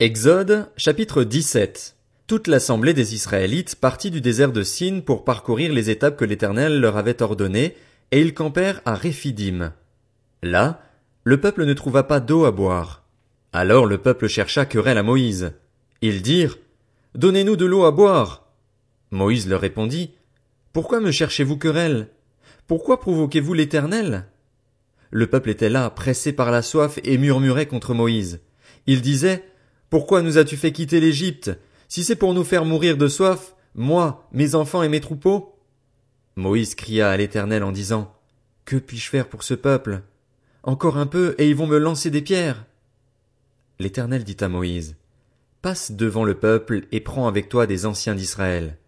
Exode, chapitre 17. Toute l'assemblée des Israélites partit du désert de Sin pour parcourir les étapes que l'Éternel leur avait ordonnées, et ils campèrent à Réphidim. Là, le peuple ne trouva pas d'eau à boire. Alors le peuple chercha querelle à Moïse. Ils dirent, Donnez-nous de l'eau à boire. Moïse leur répondit, Pourquoi me cherchez-vous querelle? Pourquoi provoquez-vous l'Éternel? Le peuple était là, pressé par la soif, et murmurait contre Moïse. Il disait, pourquoi nous as-tu fait quitter l'Égypte? Si c'est pour nous faire mourir de soif, moi, mes enfants et mes troupeaux? Moïse cria à l'Éternel en disant, Que puis-je faire pour ce peuple? Encore un peu, et ils vont me lancer des pierres. L'Éternel dit à Moïse, Passe devant le peuple et prends avec toi des anciens d'Israël.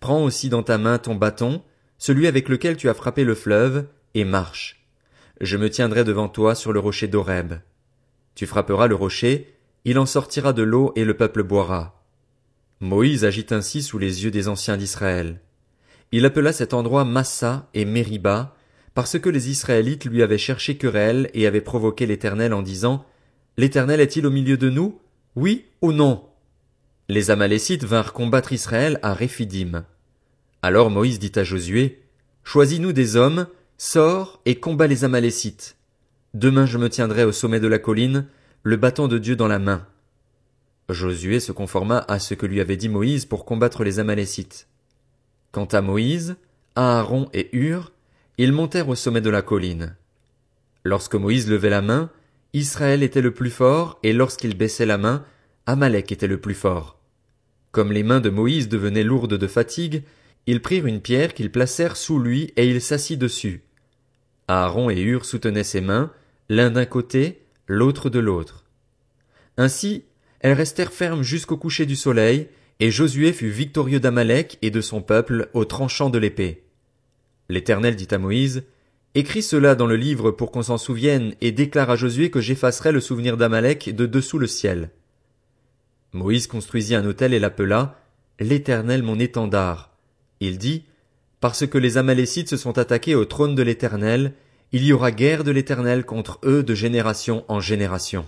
Prends aussi dans ta main ton bâton, celui avec lequel tu as frappé le fleuve, et marche. Je me tiendrai devant toi sur le rocher d'Horeb. Tu frapperas le rocher, il en sortira de l'eau et le peuple boira. Moïse agit ainsi sous les yeux des anciens d'Israël. Il appela cet endroit Massa et Mériba, parce que les Israélites lui avaient cherché querelle et avaient provoqué l'Éternel en disant, L'Éternel est-il au milieu de nous? Oui ou non? Les Amalécites vinrent combattre Israël à Réphidim. Alors Moïse dit à Josué, Choisis-nous des hommes, sors et combats les Amalécites. Demain je me tiendrai au sommet de la colline, le bâton de Dieu dans la main. Josué se conforma à ce que lui avait dit Moïse pour combattre les Amalécites. Quant à Moïse, Aaron et Hur, ils montèrent au sommet de la colline. Lorsque Moïse levait la main, Israël était le plus fort, et lorsqu'il baissait la main, Amalek était le plus fort. Comme les mains de Moïse devenaient lourdes de fatigue, ils prirent une pierre qu'ils placèrent sous lui et il s'assit dessus. Aaron et Hur soutenaient ses mains, l'un d'un côté, l'autre de l'autre. Ainsi, elles restèrent fermes jusqu'au coucher du soleil, et Josué fut victorieux d'Amalek et de son peuple au tranchant de l'épée. L'Éternel dit à Moïse, Écris cela dans le livre pour qu'on s'en souvienne, et déclare à Josué que j'effacerai le souvenir d'Amalek de dessous le ciel. Moïse construisit un autel et l'appela L'Éternel mon étendard. Il dit, Parce que les Amalécites se sont attaqués au trône de l'Éternel, il y aura guerre de l'Éternel contre eux de génération en génération.